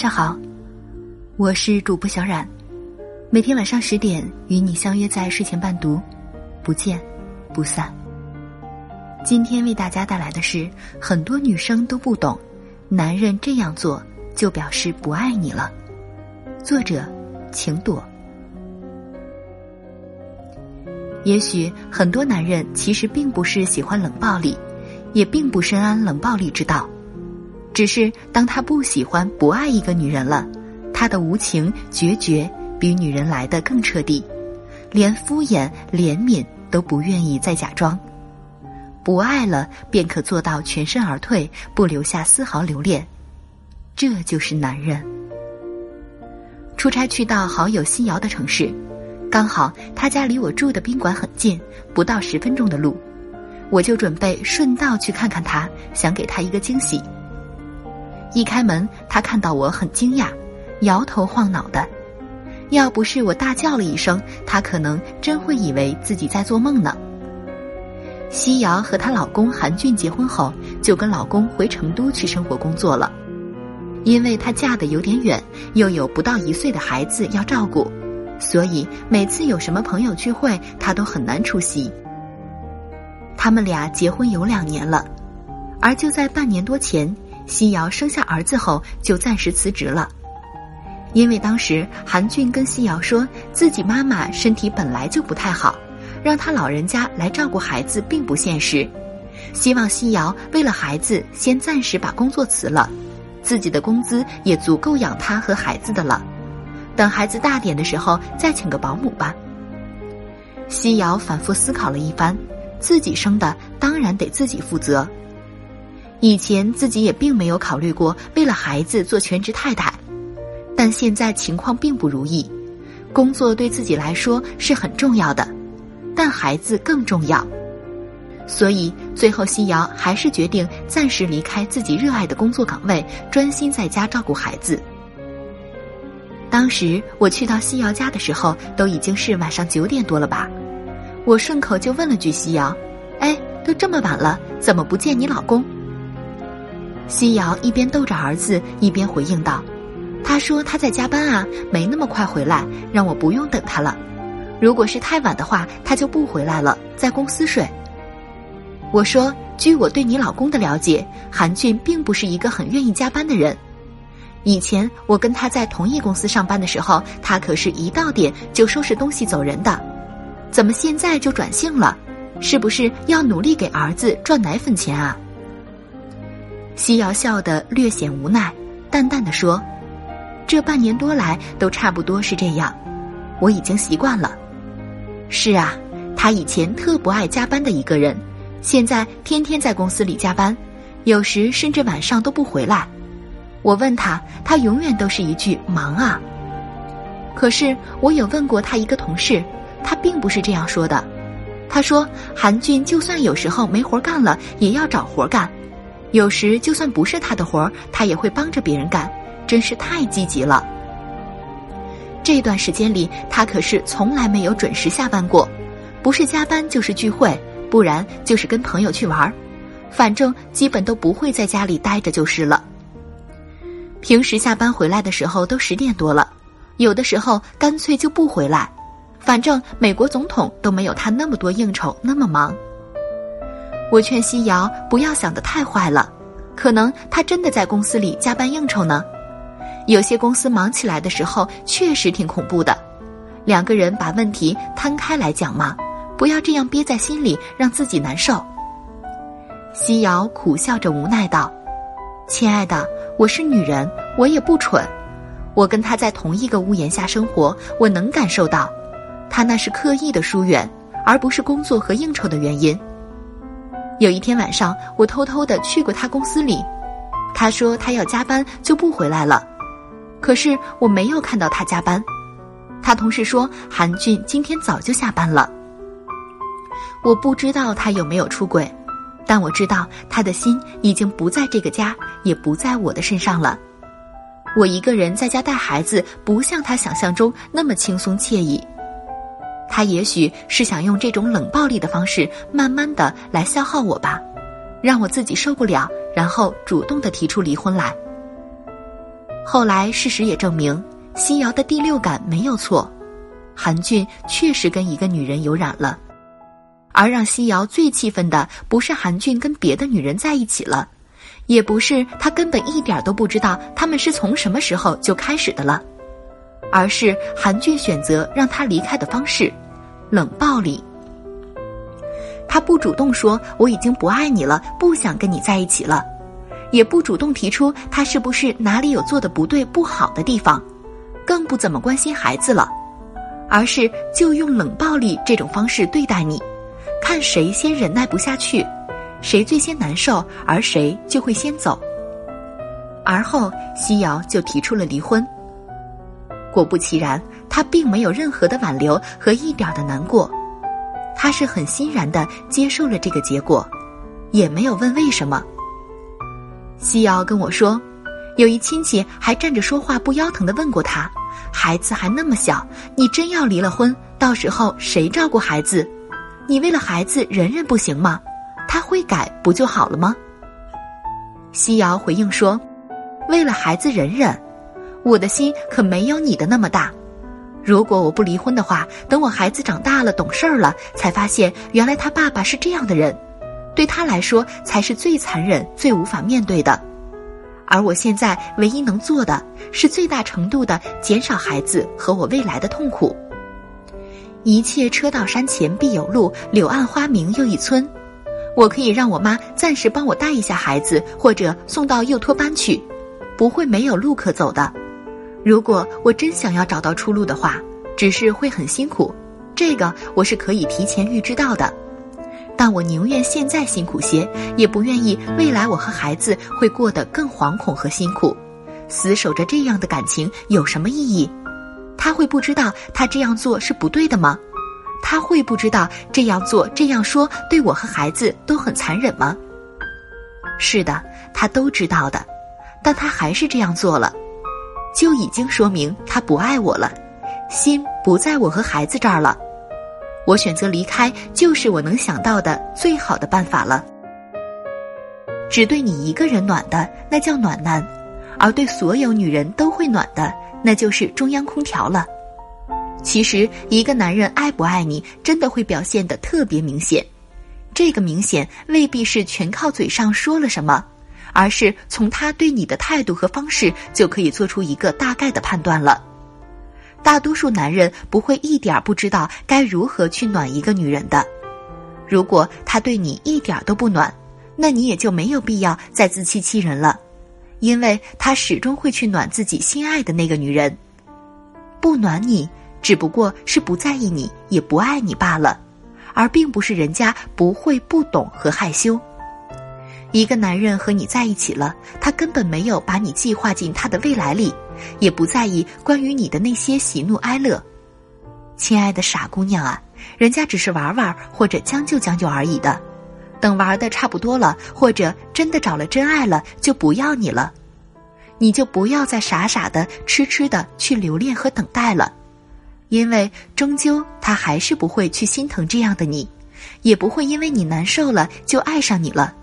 上好，我是主播小冉，每天晚上十点与你相约在睡前伴读，不见不散。今天为大家带来的是很多女生都不懂，男人这样做就表示不爱你了。作者：晴朵。也许很多男人其实并不是喜欢冷暴力，也并不深谙冷暴力之道，只是当他不喜欢、不爱一个女人了，他的无情、决绝比女人来的更彻底，连敷衍、怜悯都不愿意再假装。不爱了，便可做到全身而退，不留下丝毫留恋。这就是男人。出差去到好友西瑶的城市。刚好他家离我住的宾馆很近，不到十分钟的路，我就准备顺道去看看他，想给他一个惊喜。一开门，他看到我很惊讶，摇头晃脑的。要不是我大叫了一声，他可能真会以为自己在做梦呢。西瑶和她老公韩俊结婚后，就跟老公回成都去生活工作了，因为她嫁的有点远，又有不到一岁的孩子要照顾。所以每次有什么朋友聚会，她都很难出席。他们俩结婚有两年了，而就在半年多前，西瑶生下儿子后就暂时辞职了，因为当时韩俊跟西瑶说自己妈妈身体本来就不太好，让他老人家来照顾孩子并不现实，希望西瑶为了孩子先暂时把工作辞了，自己的工资也足够养他和孩子的了。等孩子大点的时候，再请个保姆吧。西瑶反复思考了一番，自己生的当然得自己负责。以前自己也并没有考虑过为了孩子做全职太太，但现在情况并不如意。工作对自己来说是很重要的，但孩子更重要。所以最后，西瑶还是决定暂时离开自己热爱的工作岗位，专心在家照顾孩子。当时我去到西瑶家的时候，都已经是晚上九点多了吧？我顺口就问了句西瑶：“哎，都这么晚了，怎么不见你老公？”西瑶一边逗着儿子，一边回应道：“他说他在加班啊，没那么快回来，让我不用等他了。如果是太晚的话，他就不回来了，在公司睡。”我说：“据我对你老公的了解，韩俊并不是一个很愿意加班的人。”以前我跟他在同一公司上班的时候，他可是一到点就收拾东西走人的，怎么现在就转性了？是不是要努力给儿子赚奶粉钱啊？西瑶笑得略显无奈，淡淡的说：“这半年多来都差不多是这样，我已经习惯了。是啊，他以前特不爱加班的一个人，现在天天在公司里加班，有时甚至晚上都不回来。”我问他，他永远都是一句“忙啊”。可是我有问过他一个同事，他并不是这样说的。他说：“韩俊就算有时候没活干了，也要找活干；有时就算不是他的活儿，他也会帮着别人干，真是太积极了。”这段时间里，他可是从来没有准时下班过，不是加班就是聚会，不然就是跟朋友去玩儿，反正基本都不会在家里待着就是了。平时下班回来的时候都十点多了，有的时候干脆就不回来。反正美国总统都没有他那么多应酬，那么忙。我劝西瑶不要想的太坏了，可能他真的在公司里加班应酬呢。有些公司忙起来的时候确实挺恐怖的。两个人把问题摊开来讲嘛，不要这样憋在心里，让自己难受。西瑶苦笑着无奈道：“亲爱的。”我是女人，我也不蠢。我跟他在同一个屋檐下生活，我能感受到，他那是刻意的疏远，而不是工作和应酬的原因。有一天晚上，我偷偷的去过他公司里，他说他要加班就不回来了，可是我没有看到他加班。他同事说韩俊今天早就下班了。我不知道他有没有出轨。但我知道他的心已经不在这个家，也不在我的身上了。我一个人在家带孩子，不像他想象中那么轻松惬意。他也许是想用这种冷暴力的方式，慢慢的来消耗我吧，让我自己受不了，然后主动的提出离婚来。后来事实也证明，西瑶的第六感没有错，韩俊确实跟一个女人有染了。而让西瑶最气愤的，不是韩俊跟别的女人在一起了，也不是他根本一点都不知道他们是从什么时候就开始的了，而是韩俊选择让他离开的方式——冷暴力。他不主动说我已经不爱你了，不想跟你在一起了，也不主动提出他是不是哪里有做的不对、不好的地方，更不怎么关心孩子了，而是就用冷暴力这种方式对待你。看谁先忍耐不下去，谁最先难受，而谁就会先走。而后，西瑶就提出了离婚。果不其然，他并没有任何的挽留和一点的难过，他是很欣然的接受了这个结果，也没有问为什么。西瑶跟我说，有一亲戚还站着说话不腰疼的问过他：“孩子还那么小，你真要离了婚，到时候谁照顾孩子？”你为了孩子忍忍不行吗？他会改不就好了吗？西瑶回应说：“为了孩子忍忍，我的心可没有你的那么大。如果我不离婚的话，等我孩子长大了懂事儿了，才发现原来他爸爸是这样的人，对他来说才是最残忍、最无法面对的。而我现在唯一能做的是最大程度的减少孩子和我未来的痛苦。”一切车到山前必有路，柳暗花明又一村。我可以让我妈暂时帮我带一下孩子，或者送到幼托班去，不会没有路可走的。如果我真想要找到出路的话，只是会很辛苦，这个我是可以提前预知到的。但我宁愿现在辛苦些，也不愿意未来我和孩子会过得更惶恐和辛苦。死守着这样的感情有什么意义？他会不知道他这样做是不对的吗？他会不知道这样做这样说对我和孩子都很残忍吗？是的，他都知道的，但他还是这样做了，就已经说明他不爱我了，心不在我和孩子这儿了。我选择离开，就是我能想到的最好的办法了。只对你一个人暖的，那叫暖男，而对所有女人都会暖的。那就是中央空调了。其实，一个男人爱不爱你，真的会表现的特别明显。这个明显未必是全靠嘴上说了什么，而是从他对你的态度和方式就可以做出一个大概的判断了。大多数男人不会一点不知道该如何去暖一个女人的。如果他对你一点都不暖，那你也就没有必要再自欺欺人了。因为他始终会去暖自己心爱的那个女人，不暖你，只不过是不在意你，也不爱你罢了，而并不是人家不会、不懂和害羞。一个男人和你在一起了，他根本没有把你计划进他的未来里，也不在意关于你的那些喜怒哀乐。亲爱的傻姑娘啊，人家只是玩玩或者将就将就而已的。等玩的差不多了，或者真的找了真爱了，就不要你了，你就不要再傻傻的、痴痴的去留恋和等待了，因为终究他还是不会去心疼这样的你，也不会因为你难受了就爱上你了。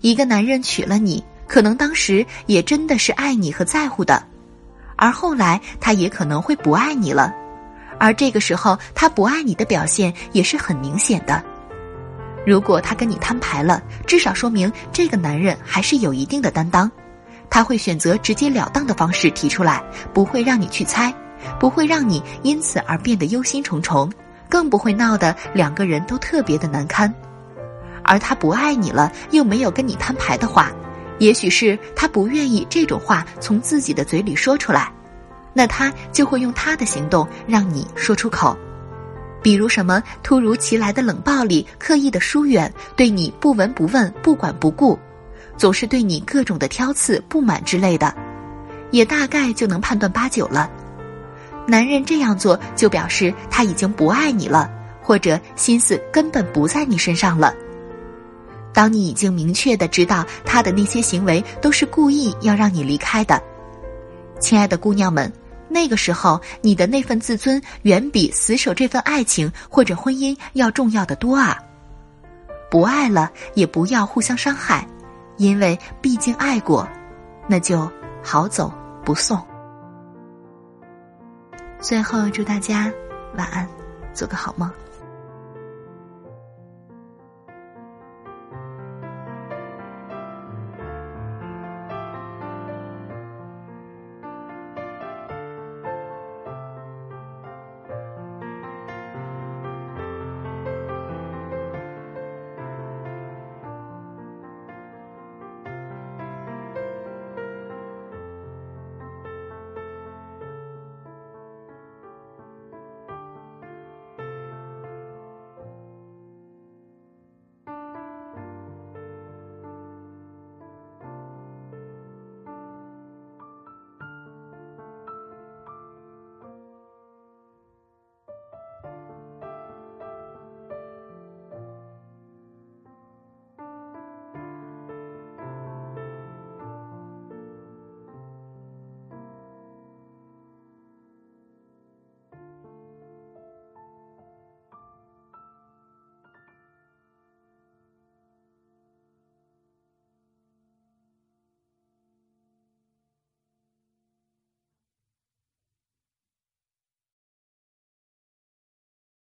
一个男人娶了你，可能当时也真的是爱你和在乎的，而后来他也可能会不爱你了，而这个时候他不爱你的表现也是很明显的。如果他跟你摊牌了，至少说明这个男人还是有一定的担当，他会选择直截了当的方式提出来，不会让你去猜，不会让你因此而变得忧心忡忡，更不会闹得两个人都特别的难堪。而他不爱你了，又没有跟你摊牌的话，也许是他不愿意这种话从自己的嘴里说出来，那他就会用他的行动让你说出口。比如什么突如其来的冷暴力、刻意的疏远、对你不闻不问、不管不顾，总是对你各种的挑刺、不满之类的，也大概就能判断八九了。男人这样做，就表示他已经不爱你了，或者心思根本不在你身上了。当你已经明确的知道他的那些行为都是故意要让你离开的，亲爱的姑娘们。那个时候，你的那份自尊远比死守这份爱情或者婚姻要重要的多啊！不爱了，也不要互相伤害，因为毕竟爱过，那就好走不送。最后，祝大家晚安，做个好梦。